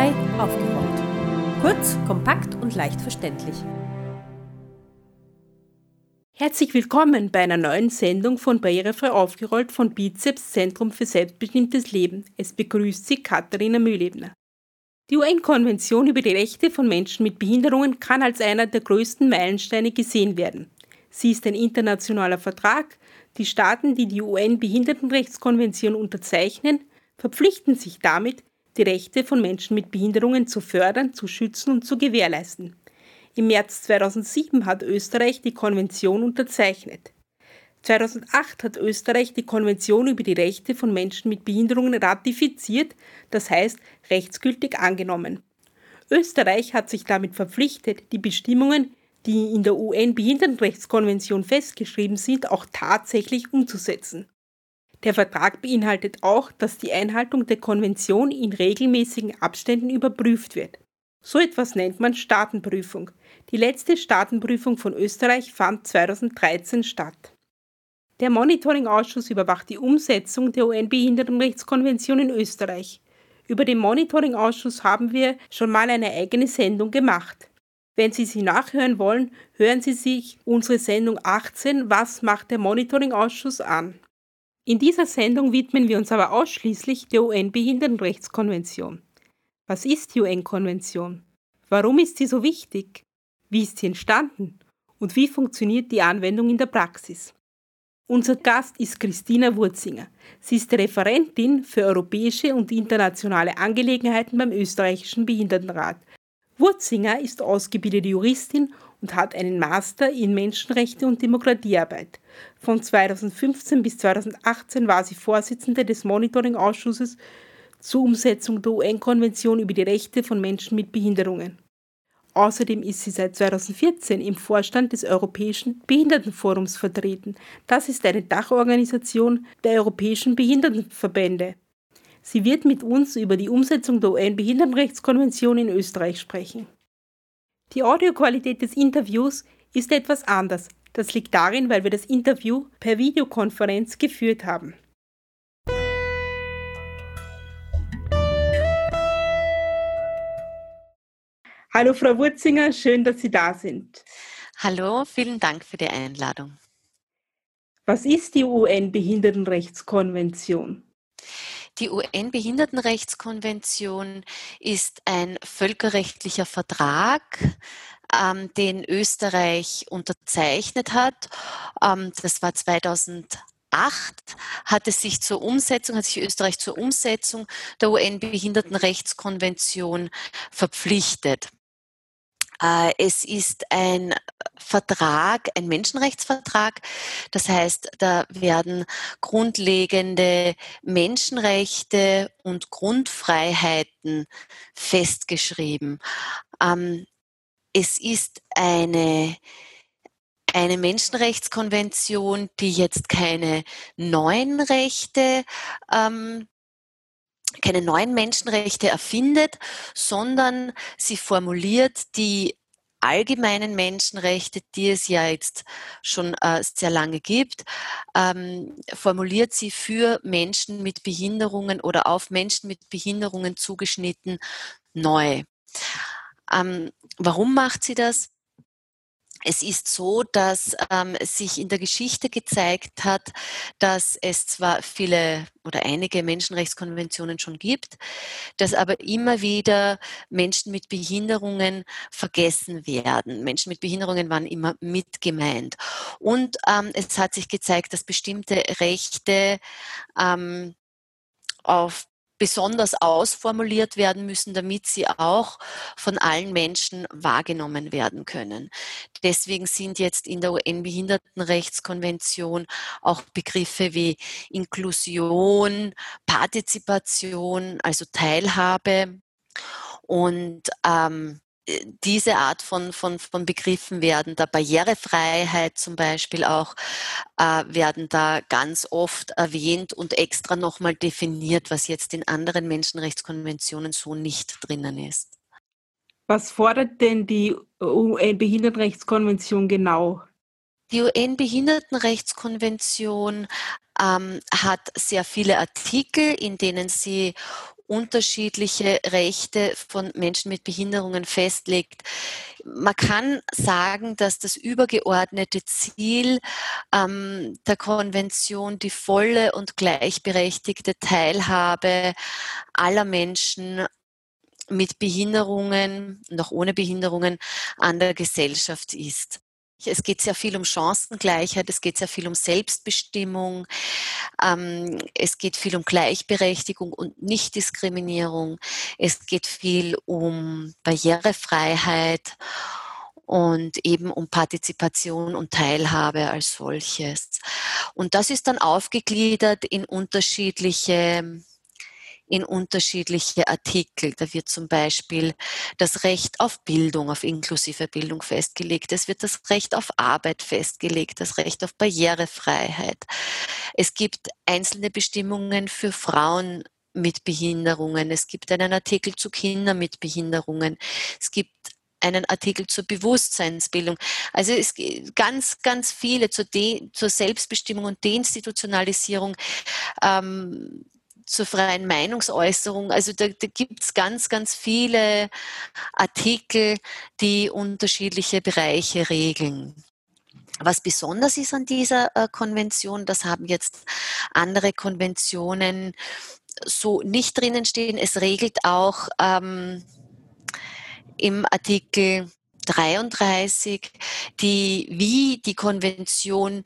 Barrierefrei aufgeräumt. Kurz, kompakt und leicht verständlich. Herzlich willkommen bei einer neuen Sendung von Barrierefrei aufgerollt von Bizeps Zentrum für selbstbestimmtes Leben. Es begrüßt Sie Katharina Mühlebner. Die UN-Konvention über die Rechte von Menschen mit Behinderungen kann als einer der größten Meilensteine gesehen werden. Sie ist ein internationaler Vertrag. Die Staaten, die die UN-Behindertenrechtskonvention unterzeichnen, verpflichten sich damit, die Rechte von Menschen mit Behinderungen zu fördern, zu schützen und zu gewährleisten. Im März 2007 hat Österreich die Konvention unterzeichnet. 2008 hat Österreich die Konvention über die Rechte von Menschen mit Behinderungen ratifiziert, das heißt rechtsgültig angenommen. Österreich hat sich damit verpflichtet, die Bestimmungen, die in der UN-Behindertenrechtskonvention festgeschrieben sind, auch tatsächlich umzusetzen. Der Vertrag beinhaltet auch, dass die Einhaltung der Konvention in regelmäßigen Abständen überprüft wird. So etwas nennt man Staatenprüfung. Die letzte Staatenprüfung von Österreich fand 2013 statt. Der Monitoring-Ausschuss überwacht die Umsetzung der UN-Behindertenrechtskonvention in Österreich. Über den Monitoring-Ausschuss haben wir schon mal eine eigene Sendung gemacht. Wenn Sie sie nachhören wollen, hören Sie sich unsere Sendung 18 Was macht der Monitoring-Ausschuss an? In dieser Sendung widmen wir uns aber ausschließlich der UN-Behindertenrechtskonvention. Was ist die UN-Konvention? Warum ist sie so wichtig? Wie ist sie entstanden? Und wie funktioniert die Anwendung in der Praxis? Unser Gast ist Christina Wurzinger. Sie ist Referentin für europäische und internationale Angelegenheiten beim österreichischen Behindertenrat. Wurzinger ist ausgebildete Juristin und hat einen Master in Menschenrechte und Demokratiearbeit. Von 2015 bis 2018 war sie Vorsitzende des Monitoring-Ausschusses zur Umsetzung der UN-Konvention über die Rechte von Menschen mit Behinderungen. Außerdem ist sie seit 2014 im Vorstand des Europäischen Behindertenforums vertreten. Das ist eine Dachorganisation der Europäischen Behindertenverbände. Sie wird mit uns über die Umsetzung der UN-Behindertenrechtskonvention in Österreich sprechen. Die Audioqualität des Interviews ist etwas anders. Das liegt darin, weil wir das Interview per Videokonferenz geführt haben. Hallo Frau Wurzinger, schön, dass Sie da sind. Hallo, vielen Dank für die Einladung. Was ist die UN-Behindertenrechtskonvention? Die UN-Behindertenrechtskonvention ist ein völkerrechtlicher Vertrag, ähm, den Österreich unterzeichnet hat. Ähm, das war 2008 hat es sich zur Umsetzung, hat sich Österreich zur Umsetzung der UN-Behindertenrechtskonvention verpflichtet. Äh, es ist ein Vertrag, ein Menschenrechtsvertrag. Das heißt, da werden grundlegende Menschenrechte und Grundfreiheiten festgeschrieben. Es ist eine eine Menschenrechtskonvention, die jetzt keine neuen Rechte ähm, keine neuen Menschenrechte erfindet, sondern sie formuliert die allgemeinen Menschenrechte, die es ja jetzt schon äh, sehr lange gibt, ähm, formuliert sie für Menschen mit Behinderungen oder auf Menschen mit Behinderungen zugeschnitten neu. Ähm, warum macht sie das? Es ist so, dass ähm, sich in der Geschichte gezeigt hat, dass es zwar viele oder einige Menschenrechtskonventionen schon gibt, dass aber immer wieder Menschen mit Behinderungen vergessen werden. Menschen mit Behinderungen waren immer mit gemeint. Und ähm, es hat sich gezeigt, dass bestimmte Rechte ähm, auf besonders ausformuliert werden müssen, damit sie auch von allen Menschen wahrgenommen werden können. Deswegen sind jetzt in der UN-Behindertenrechtskonvention auch Begriffe wie Inklusion, Partizipation, also Teilhabe und ähm, diese Art von, von, von Begriffen werden da Barrierefreiheit zum Beispiel auch, äh, werden da ganz oft erwähnt und extra nochmal definiert, was jetzt in anderen Menschenrechtskonventionen so nicht drinnen ist. Was fordert denn die UN-Behindertenrechtskonvention genau? Die UN-Behindertenrechtskonvention ähm, hat sehr viele Artikel, in denen sie unterschiedliche Rechte von Menschen mit Behinderungen festlegt. Man kann sagen, dass das übergeordnete Ziel ähm, der Konvention die volle und gleichberechtigte Teilhabe aller Menschen mit Behinderungen und auch ohne Behinderungen an der Gesellschaft ist. Es geht sehr viel um Chancengleichheit, es geht sehr viel um Selbstbestimmung, ähm, es geht viel um Gleichberechtigung und Nichtdiskriminierung, es geht viel um Barrierefreiheit und eben um Partizipation und Teilhabe als solches. Und das ist dann aufgegliedert in unterschiedliche in unterschiedliche Artikel. Da wird zum Beispiel das Recht auf Bildung, auf inklusive Bildung festgelegt. Es wird das Recht auf Arbeit festgelegt, das Recht auf Barrierefreiheit. Es gibt einzelne Bestimmungen für Frauen mit Behinderungen. Es gibt einen Artikel zu Kindern mit Behinderungen. Es gibt einen Artikel zur Bewusstseinsbildung. Also es gibt ganz, ganz viele zur, De zur Selbstbestimmung und Deinstitutionalisierung. Ähm, zur freien Meinungsäußerung. Also da, da gibt es ganz, ganz viele Artikel, die unterschiedliche Bereiche regeln. Was besonders ist an dieser äh, Konvention, das haben jetzt andere Konventionen so nicht drinnen stehen. Es regelt auch ähm, im Artikel 33, die, wie die Konvention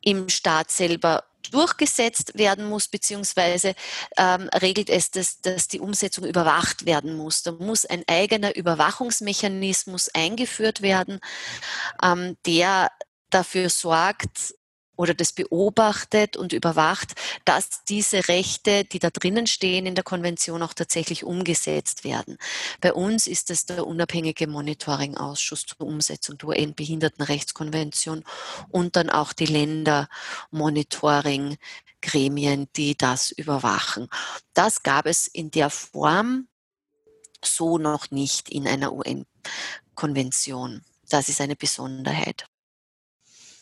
im Staat selber durchgesetzt werden muss, beziehungsweise ähm, regelt es, dass, dass die Umsetzung überwacht werden muss. Da muss ein eigener Überwachungsmechanismus eingeführt werden, ähm, der dafür sorgt, oder das beobachtet und überwacht, dass diese Rechte, die da drinnen stehen in der Konvention, auch tatsächlich umgesetzt werden. Bei uns ist es der unabhängige Monitoring-Ausschuss zur Umsetzung der UN-Behindertenrechtskonvention und dann auch die Länder-Monitoring-Gremien, die das überwachen. Das gab es in der Form so noch nicht in einer UN-Konvention. Das ist eine Besonderheit.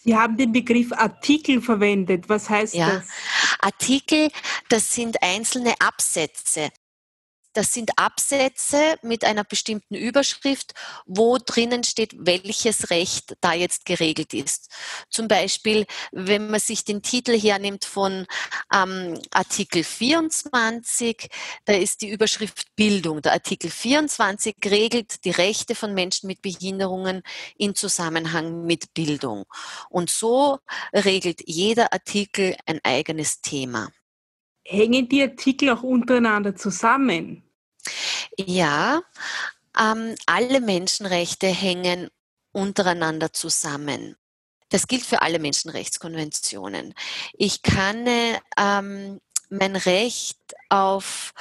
Sie haben den Begriff Artikel verwendet. Was heißt ja. das? Artikel, das sind einzelne Absätze. Das sind Absätze mit einer bestimmten Überschrift, wo drinnen steht, welches Recht da jetzt geregelt ist. Zum Beispiel, wenn man sich den Titel hernimmt von ähm, Artikel 24, da ist die Überschrift Bildung. Der Artikel 24 regelt die Rechte von Menschen mit Behinderungen in Zusammenhang mit Bildung. Und so regelt jeder Artikel ein eigenes Thema. Hängen die Artikel auch untereinander zusammen? Ja, ähm, alle Menschenrechte hängen untereinander zusammen. Das gilt für alle Menschenrechtskonventionen. Ich kann ähm, mein Recht auf,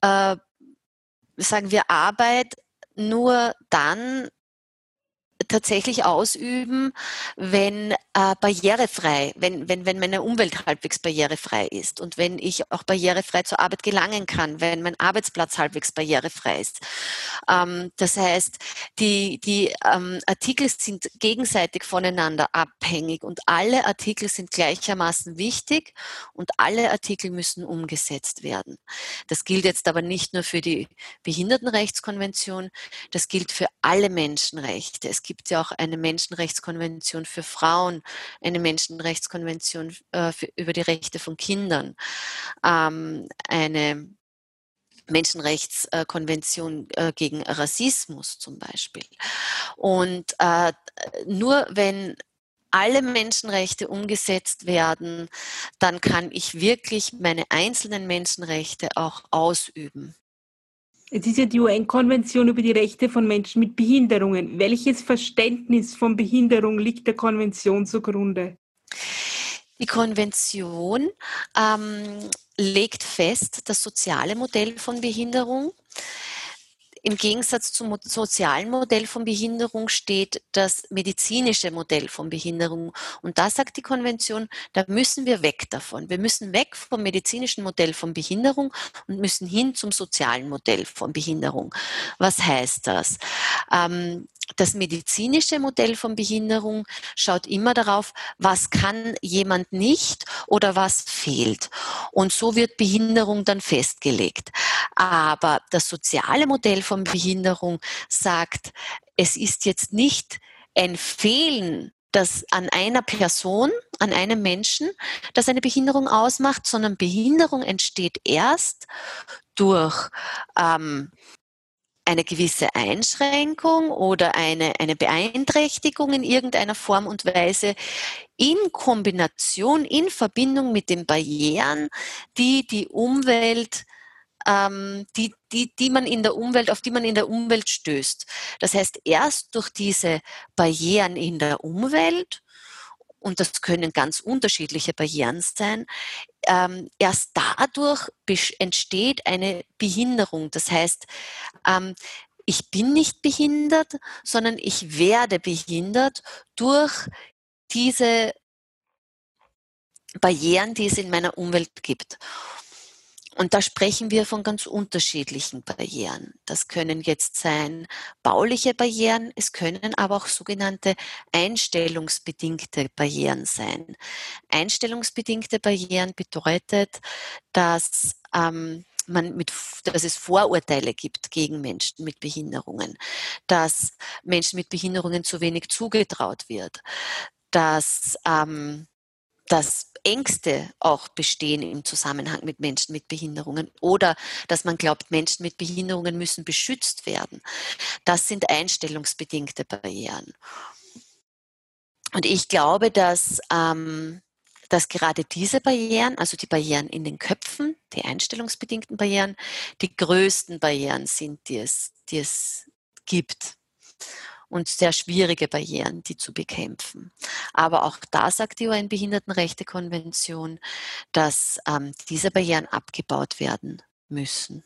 äh, sagen wir, Arbeit nur dann tatsächlich ausüben, wenn äh, barrierefrei, wenn, wenn, wenn meine Umwelt halbwegs barrierefrei ist und wenn ich auch barrierefrei zur Arbeit gelangen kann, wenn mein Arbeitsplatz halbwegs barrierefrei ist. Ähm, das heißt, die, die ähm, Artikel sind gegenseitig voneinander abhängig und alle Artikel sind gleichermaßen wichtig und alle Artikel müssen umgesetzt werden. Das gilt jetzt aber nicht nur für die Behindertenrechtskonvention, das gilt für alle Menschenrechte. Es gibt ja auch eine Menschenrechtskonvention für Frauen, eine Menschenrechtskonvention äh, für, über die Rechte von Kindern, ähm, eine Menschenrechtskonvention äh, gegen Rassismus zum Beispiel. Und äh, nur wenn alle Menschenrechte umgesetzt werden, dann kann ich wirklich meine einzelnen Menschenrechte auch ausüben. Es ist ja die UN-Konvention über die Rechte von Menschen mit Behinderungen. Welches Verständnis von Behinderung liegt der Konvention zugrunde? Die Konvention ähm, legt fest das soziale Modell von Behinderung. Im Gegensatz zum sozialen Modell von Behinderung steht das medizinische Modell von Behinderung. Und da sagt die Konvention, da müssen wir weg davon. Wir müssen weg vom medizinischen Modell von Behinderung und müssen hin zum sozialen Modell von Behinderung. Was heißt das? Ähm, das medizinische Modell von Behinderung schaut immer darauf, was kann jemand nicht oder was fehlt. Und so wird Behinderung dann festgelegt. Aber das soziale Modell von Behinderung sagt, es ist jetzt nicht ein Fehlen das an einer Person, an einem Menschen, das eine Behinderung ausmacht, sondern Behinderung entsteht erst durch ähm, eine gewisse Einschränkung oder eine, eine Beeinträchtigung in irgendeiner Form und Weise in Kombination, in Verbindung mit den Barrieren, die die Umwelt ähm, die, die, die man in der Umwelt, auf die man in der Umwelt stößt. Das heißt, erst durch diese Barrieren in der Umwelt, und das können ganz unterschiedliche Barrieren sein, ähm, erst dadurch entsteht eine Behinderung. Das heißt, ähm, ich bin nicht behindert, sondern ich werde behindert durch diese Barrieren, die es in meiner Umwelt gibt. Und da sprechen wir von ganz unterschiedlichen Barrieren. Das können jetzt sein bauliche Barrieren, es können aber auch sogenannte einstellungsbedingte Barrieren sein. Einstellungsbedingte Barrieren bedeutet, dass ähm, man mit, dass es Vorurteile gibt gegen Menschen mit Behinderungen, dass Menschen mit Behinderungen zu wenig zugetraut wird, dass ähm, dass Ängste auch bestehen im Zusammenhang mit Menschen mit Behinderungen oder dass man glaubt, Menschen mit Behinderungen müssen beschützt werden. Das sind einstellungsbedingte Barrieren. Und ich glaube, dass, ähm, dass gerade diese Barrieren, also die Barrieren in den Köpfen, die einstellungsbedingten Barrieren, die größten Barrieren sind, die es, die es gibt und sehr schwierige Barrieren, die zu bekämpfen. Aber auch da sagt die UN-Behindertenrechte-Konvention, dass ähm, diese Barrieren abgebaut werden müssen.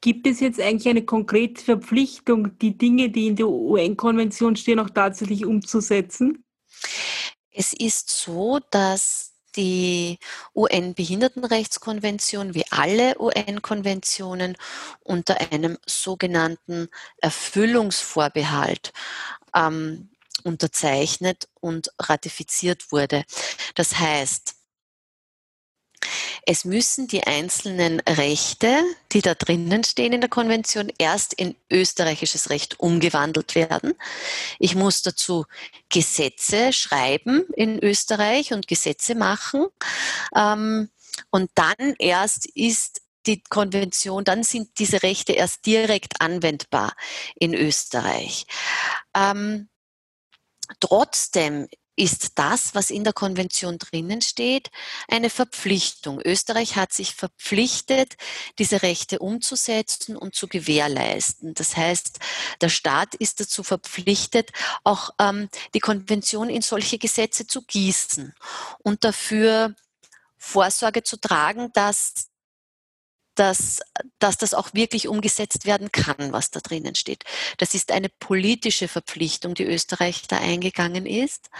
Gibt es jetzt eigentlich eine konkrete Verpflichtung, die Dinge, die in der UN-Konvention stehen, auch tatsächlich umzusetzen? Es ist so, dass die UN-Behindertenrechtskonvention wie alle UN-Konventionen unter einem sogenannten Erfüllungsvorbehalt ähm, unterzeichnet und ratifiziert wurde. Das heißt, es müssen die einzelnen Rechte, die da drinnen stehen in der Konvention, erst in österreichisches Recht umgewandelt werden. Ich muss dazu Gesetze schreiben in Österreich und Gesetze machen. Ähm, und dann erst ist die Konvention, dann sind diese Rechte erst direkt anwendbar in Österreich. Ähm, trotzdem ist das, was in der Konvention drinnen steht, eine Verpflichtung. Österreich hat sich verpflichtet, diese Rechte umzusetzen und zu gewährleisten. Das heißt, der Staat ist dazu verpflichtet, auch ähm, die Konvention in solche Gesetze zu gießen und dafür Vorsorge zu tragen, dass dass, dass das auch wirklich umgesetzt werden kann, was da drinnen steht. Das ist eine politische Verpflichtung, die Österreich da eingegangen ist.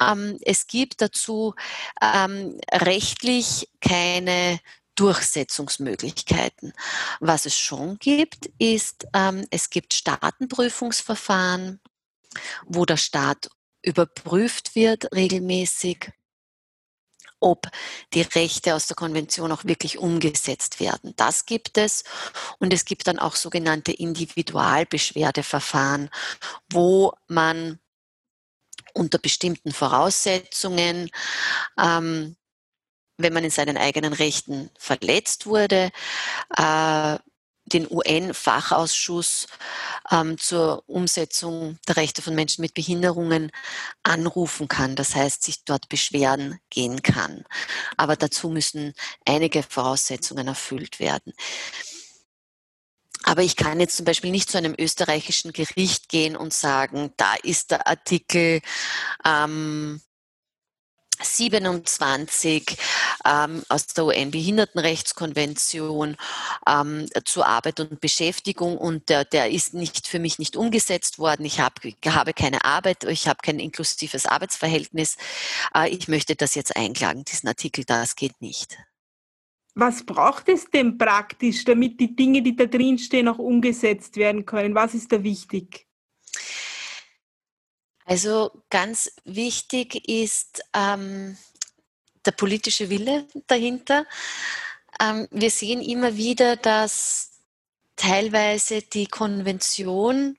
Ähm, es gibt dazu ähm, rechtlich keine Durchsetzungsmöglichkeiten. Was es schon gibt, ist, ähm, es gibt Staatenprüfungsverfahren, wo der Staat überprüft wird regelmäßig ob die Rechte aus der Konvention auch wirklich umgesetzt werden. Das gibt es. Und es gibt dann auch sogenannte Individualbeschwerdeverfahren, wo man unter bestimmten Voraussetzungen ähm, wenn man in seinen eigenen Rechten verletzt wurde, äh, den UN-Fachausschuss ähm, zur Umsetzung der Rechte von Menschen mit Behinderungen anrufen kann. Das heißt, sich dort beschweren gehen kann. Aber dazu müssen einige Voraussetzungen erfüllt werden. Aber ich kann jetzt zum Beispiel nicht zu einem österreichischen Gericht gehen und sagen, da ist der Artikel ähm, 27 ähm, aus der UN-Behindertenrechtskonvention ähm, zur Arbeit und Beschäftigung und der, der ist nicht für mich nicht umgesetzt worden. Ich hab, habe keine Arbeit, ich habe kein inklusives Arbeitsverhältnis. Äh, ich möchte das jetzt einklagen, diesen Artikel, das geht nicht. Was braucht es denn praktisch, damit die Dinge, die da drin stehen, auch umgesetzt werden können? Was ist da wichtig? Also ganz wichtig ist, ähm, der politische Wille dahinter. Ähm, wir sehen immer wieder, dass teilweise die Konvention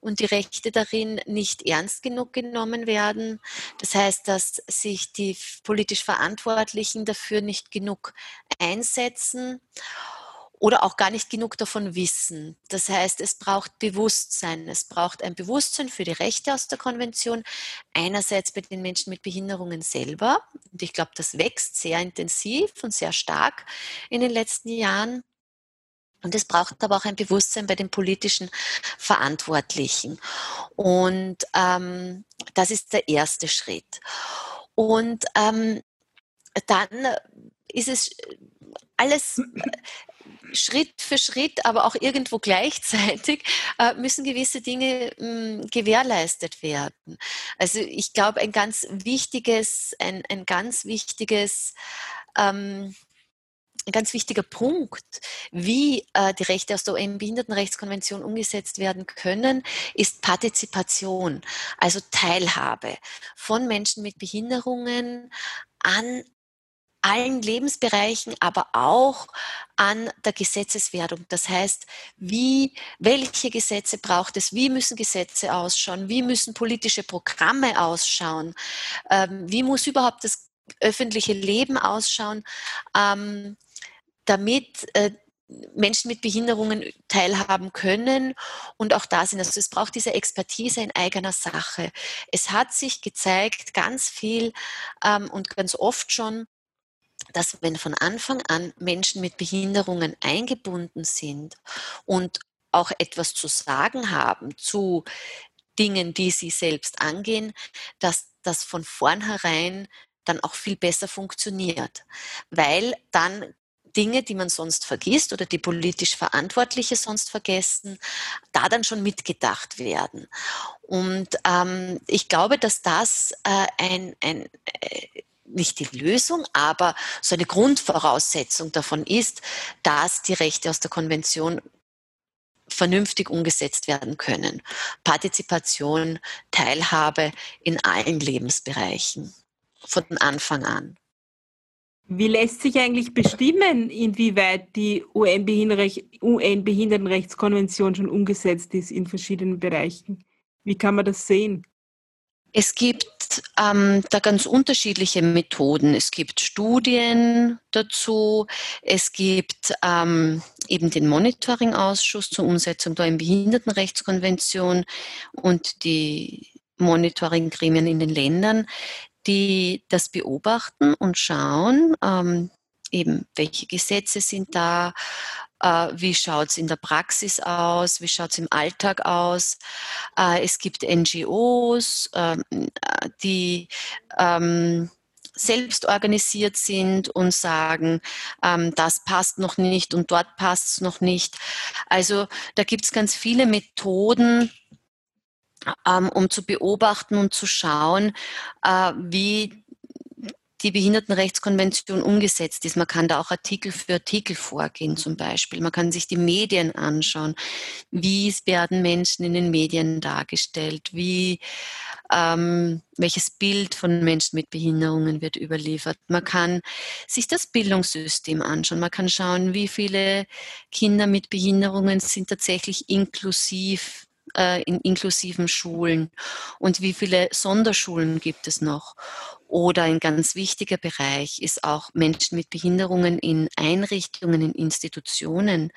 und die Rechte darin nicht ernst genug genommen werden. Das heißt, dass sich die politisch Verantwortlichen dafür nicht genug einsetzen oder auch gar nicht genug davon wissen. Das heißt, es braucht Bewusstsein. Es braucht ein Bewusstsein für die Rechte aus der Konvention. Einerseits bei den Menschen mit Behinderungen selber. Und ich glaube, das wächst sehr intensiv und sehr stark in den letzten Jahren. Und es braucht aber auch ein Bewusstsein bei den politischen Verantwortlichen. Und ähm, das ist der erste Schritt. Und ähm, dann ist es alles Schritt für Schritt, aber auch irgendwo gleichzeitig äh, müssen gewisse Dinge mh, hm, gewährleistet werden. Also ich glaube, ein ganz wichtiges, ein, ein ganz wichtiges ähm, ein ganz wichtiger Punkt, wie äh, die Rechte aus der UN-Behindertenrechtskonvention umgesetzt werden können, ist Partizipation, also Teilhabe von Menschen mit Behinderungen an allen Lebensbereichen, aber auch an der Gesetzeswerdung. Das heißt, wie, welche Gesetze braucht es? Wie müssen Gesetze ausschauen? Wie müssen politische Programme ausschauen? Ähm, wie muss überhaupt das öffentliche Leben ausschauen? Ähm, damit äh, Menschen mit Behinderungen teilhaben können und auch da sind. Also es braucht diese Expertise in eigener Sache. Es hat sich gezeigt, ganz viel ähm, und ganz oft schon, dass wenn von Anfang an Menschen mit Behinderungen eingebunden sind und auch etwas zu sagen haben zu Dingen, die sie selbst angehen, dass das von vornherein dann auch viel besser funktioniert, weil dann Dinge, die man sonst vergisst oder die politisch Verantwortliche sonst vergessen, da dann schon mitgedacht werden. Und ähm, ich glaube, dass das äh, ein, ein äh, nicht die Lösung, aber so eine Grundvoraussetzung davon ist, dass die Rechte aus der Konvention vernünftig umgesetzt werden können. Partizipation, Teilhabe in allen Lebensbereichen von Anfang an. Wie lässt sich eigentlich bestimmen, inwieweit die UN-Behindertenrechtskonvention schon umgesetzt ist in verschiedenen Bereichen? Wie kann man das sehen? Es gibt ähm, da ganz unterschiedliche Methoden. Es gibt Studien dazu. Es gibt ähm, eben den Monitoring-Ausschuss zur Umsetzung der UN-Behindertenrechtskonvention und die Monitoring-Gremien in den Ländern, die das beobachten und schauen, ähm, eben welche Gesetze sind da, wie schaut es in der Praxis aus, wie schaut es im Alltag aus. Äh, es gibt NGOs, ähm, äh, die ähm, selbst organisiert sind und sagen, ähm, das passt noch nicht und dort passt es noch nicht. Also da gibt es ganz viele Methoden, um zu beobachten und zu schauen, äh, wie die Behindertenrechtskonvention umgesetzt ist. Man kann da auch Artikel für Artikel vorgehen zum Beispiel. Man kann sich die Medien anschauen. Wie werden Menschen in den Medien dargestellt? Wie, ähm, welches Bild von Menschen mit Behinderungen wird überliefert? Man kann sich das Bildungssystem anschauen. Man kann schauen, wie viele Kinder mit Behinderungen sind tatsächlich inklusiv äh, in inklusiven Schulen und wie viele Sonderschulen gibt es noch oder ein ganz wichtiger Bereich ist auch Menschen mit Behinderungen in Einrichtungen, in Institutionen.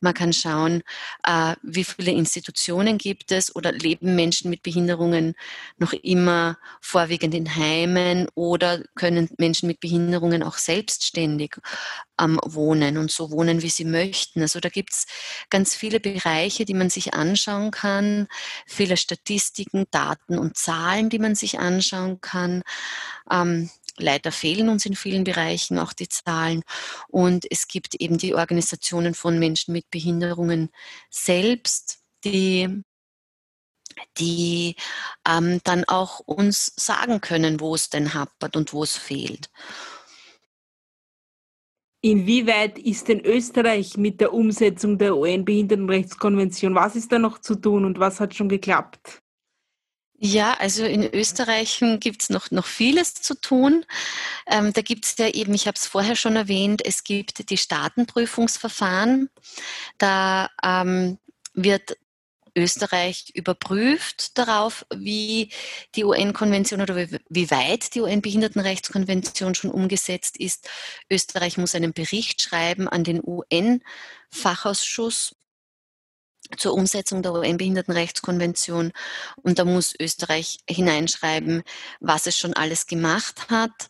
Man kann schauen, äh, wie viele Institutionen gibt es oder leben Menschen mit Behinderungen noch immer vorwiegend in Heimen oder können Menschen mit Behinderungen auch selbstständig ähm, wohnen und so wohnen, wie sie möchten. Also da gibt es ganz viele Bereiche, die man sich anschauen kann, viele Statistiken, Daten und Zahlen, die man sich anschauen kann. Ähm, leider fehlen uns in vielen Bereichen auch die Zahlen. Und es gibt eben die Organisationen von Menschen mit Behinderungen selbst, die die ähm, dann auch uns sagen können, wo es denn hapert und wo es fehlt. Inwieweit ist denn Österreich mit der Umsetzung der UN-Behindertenrechtskonvention? Was ist da noch zu tun und was hat schon geklappt? Ja, also in Österreich gibt es noch, noch vieles zu tun. Ähm, da gibt es ja eben, ich habe es vorher schon erwähnt, es gibt die Staatenprüfungsverfahren. Da ähm, wird Österreich überprüft darauf, wie die UN-Konvention oder wie, wie weit die UN-Behindertenrechtskonvention schon umgesetzt ist. Österreich muss einen Bericht schreiben an den UN-Fachausschuss zur Umsetzung der UN-Behindertenrechtskonvention. Und da muss Österreich hineinschreiben, was es schon alles gemacht hat,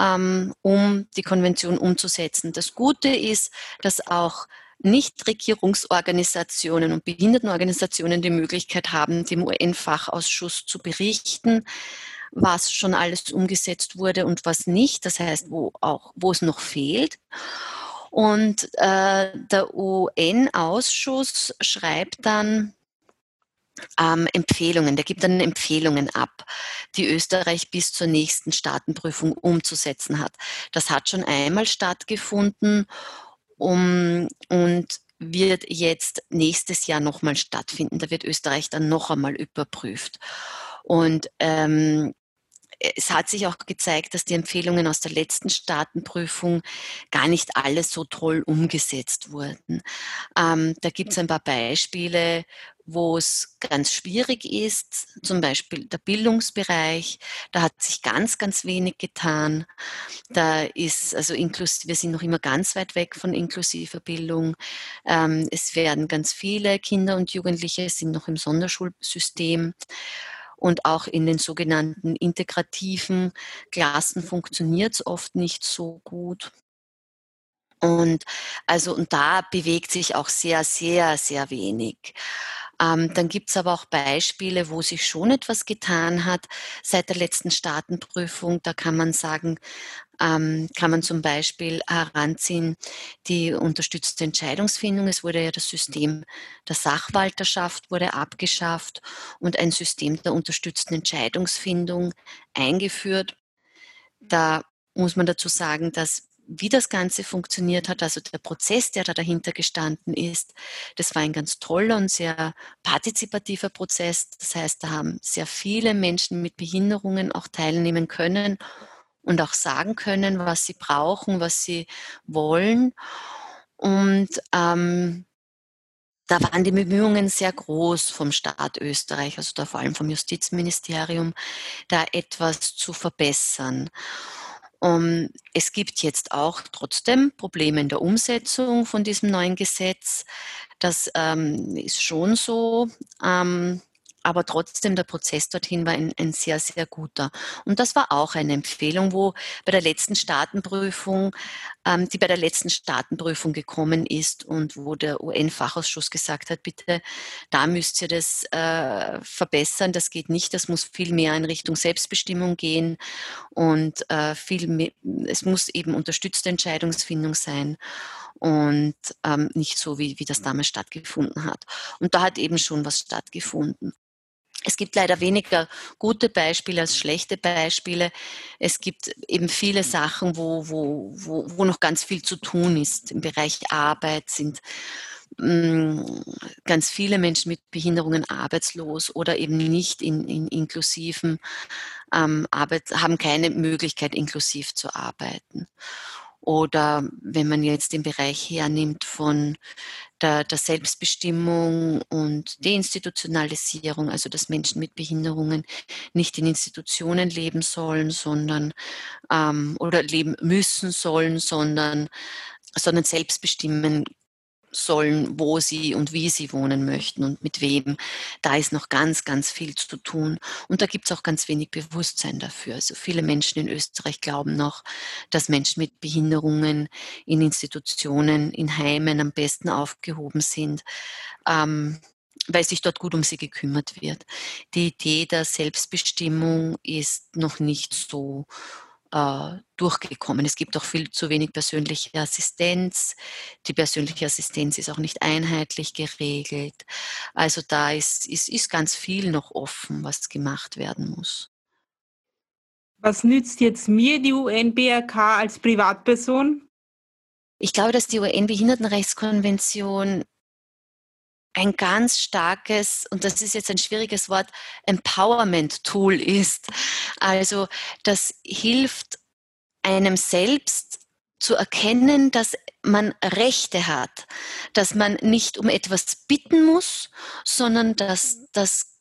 ähm, um die Konvention umzusetzen. Das Gute ist, dass auch Nichtregierungsorganisationen und Behindertenorganisationen die Möglichkeit haben, dem UN-Fachausschuss zu berichten, was schon alles umgesetzt wurde und was nicht. Das heißt, wo auch, wo es noch fehlt. Und äh, der UN-Ausschuss schreibt dann ähm, Empfehlungen, der gibt dann Empfehlungen ab, die Österreich bis zur nächsten Staatenprüfung umzusetzen hat. Das hat schon einmal stattgefunden um, und wird jetzt nächstes Jahr nochmal stattfinden. Da wird Österreich dann noch einmal überprüft. Und ähm, es hat sich auch gezeigt, dass die Empfehlungen aus der letzten Staatenprüfung gar nicht alle so toll umgesetzt wurden. Ähm, da gibt es ein paar Beispiele, wo es ganz schwierig ist, zum Beispiel der Bildungsbereich, da hat sich ganz, ganz wenig getan. Da ist, also inklusiv, wir sind noch immer ganz weit weg von inklusiver Bildung. Ähm, es werden ganz viele Kinder und Jugendliche sind noch im Sonderschulsystem und auch in den sogenannten integrativen Klassen funktioniert es oft nicht so gut. Und also, und da bewegt sich auch sehr, sehr, sehr wenig. Ähm, dann gibt es aber auch Beispiele, wo sich schon etwas getan hat seit der letzten Staatenprüfung. Da kann man sagen, ähm, kann man zum Beispiel heranziehen die unterstützte Entscheidungsfindung. Es wurde ja das System der Sachwalterschaft wurde abgeschafft und ein System der unterstützten Entscheidungsfindung eingeführt. Da muss man dazu sagen, dass wie das Ganze funktioniert hat, also der Prozess, der da dahinter gestanden ist, das war ein ganz toller und sehr partizipativer Prozess. Das heißt, da haben sehr viele Menschen mit Behinderungen auch teilnehmen können und auch sagen können, was sie brauchen, was sie wollen. Und ähm, da waren die Bemühungen sehr groß vom Staat Österreich, also da vor allem vom Justizministerium, da etwas zu verbessern. Um, es gibt jetzt auch trotzdem Probleme in der Umsetzung von diesem neuen Gesetz. Das ähm, ist schon so. Ähm, aber trotzdem der Prozess dorthin war ein, ein, sehr, sehr guter. Und das war auch eine Empfehlung, wo bei der letzten Staatenprüfung, ähm, die bei der letzten Staatenprüfung gekommen ist und wo der UN-Fachausschuss gesagt hat, bitte, da müsst ihr das äh, verbessern, das geht nicht, das muss viel mehr in Richtung Selbstbestimmung gehen und äh, viel mehr, es muss eben unterstützte Entscheidungsfindung sein und ähm, nicht so, wie, wie das damals stattgefunden hat. Und da hat eben schon was stattgefunden. Es gibt leider weniger gute Beispiele als schlechte Beispiele. Es gibt eben viele Sachen, wo, wo, wo, wo noch ganz viel zu tun ist. Im Bereich Arbeit sind mm, ganz viele Menschen mit Behinderungen arbeitslos oder eben nicht in, in inklusiven ähm, Arbeit, haben keine Möglichkeit, inklusiv zu arbeiten. Oder wenn man jetzt den Bereich hernimmt von der, der Selbstbestimmung und Deinstitutionalisierung, also dass Menschen mit Behinderungen nicht in Institutionen leben sollen, sondern ähm, oder leben müssen sollen, sondern sondern selbst bestimmen sollen, wo sie und wie sie wohnen möchten und mit wem. Da ist noch ganz, ganz viel zu tun. Und da gibt es auch ganz wenig Bewusstsein dafür. Also viele Menschen in Österreich glauben noch, dass Menschen mit Behinderungen in Institutionen, in Heimen am besten aufgehoben sind. Ähm, weil sich dort gut um sie gekümmert wird. Die Idee der Selbstbestimmung ist noch nicht so äh, durchgekommen. Es gibt auch viel zu wenig persönliche Assistenz. Die persönliche Assistenz ist auch nicht einheitlich geregelt. Also da ist, ist, ist ganz viel noch offen, was gemacht werden muss. Was nützt jetzt mir die UNBRK als Privatperson? Ich glaube, dass die UN-Behindertenrechtskonvention ein ganz starkes, und das ist jetzt ein schwieriges Wort, Empowerment-Tool ist. Also das hilft einem selbst zu erkennen, dass man Rechte hat, dass man nicht um etwas bitten muss, sondern dass das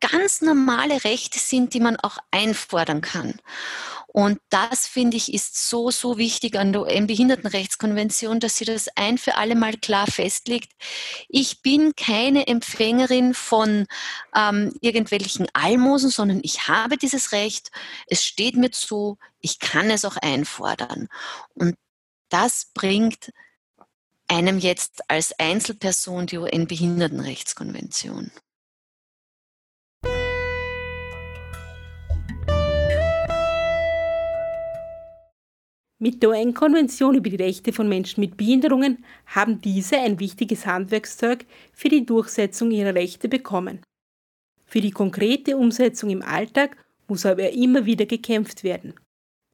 ganz normale Rechte sind, die man auch einfordern kann. Und das, finde ich, ist so, so wichtig an der UN-Behindertenrechtskonvention, dass sie das ein für alle Mal klar festlegt. Ich bin keine Empfängerin von ähm, irgendwelchen Almosen, sondern ich habe dieses Recht, es steht mir zu, ich kann es auch einfordern. Und das bringt einem jetzt als Einzelperson die UN-Behindertenrechtskonvention. Mit der UN-Konvention über die Rechte von Menschen mit Behinderungen haben diese ein wichtiges Handwerkszeug für die Durchsetzung ihrer Rechte bekommen. Für die konkrete Umsetzung im Alltag muss aber immer wieder gekämpft werden.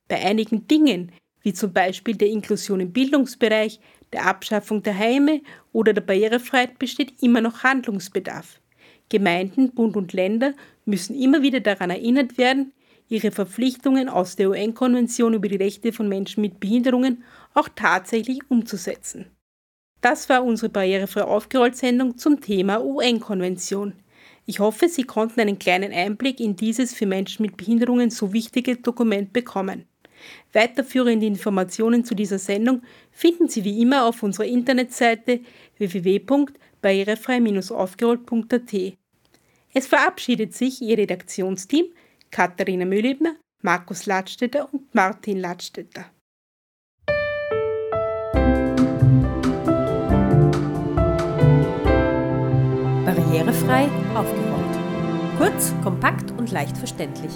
Bei einigen Dingen, wie zum Beispiel der Inklusion im Bildungsbereich, der Abschaffung der Heime oder der Barrierefreiheit, besteht immer noch Handlungsbedarf. Gemeinden, Bund und Länder müssen immer wieder daran erinnert werden, ihre Verpflichtungen aus der UN-Konvention über die Rechte von Menschen mit Behinderungen auch tatsächlich umzusetzen. Das war unsere barrierefrei aufgerollt Sendung zum Thema UN-Konvention. Ich hoffe, Sie konnten einen kleinen Einblick in dieses für Menschen mit Behinderungen so wichtige Dokument bekommen. Weiterführende Informationen zu dieser Sendung finden Sie wie immer auf unserer Internetseite www.barrierefrei-aufgerollt.at. Es verabschiedet sich Ihr Redaktionsteam Katharina Mühlebner, Markus Ladstätter und Martin Ladstätter. Barrierefrei aufgerollt. Kurz, kompakt und leicht verständlich.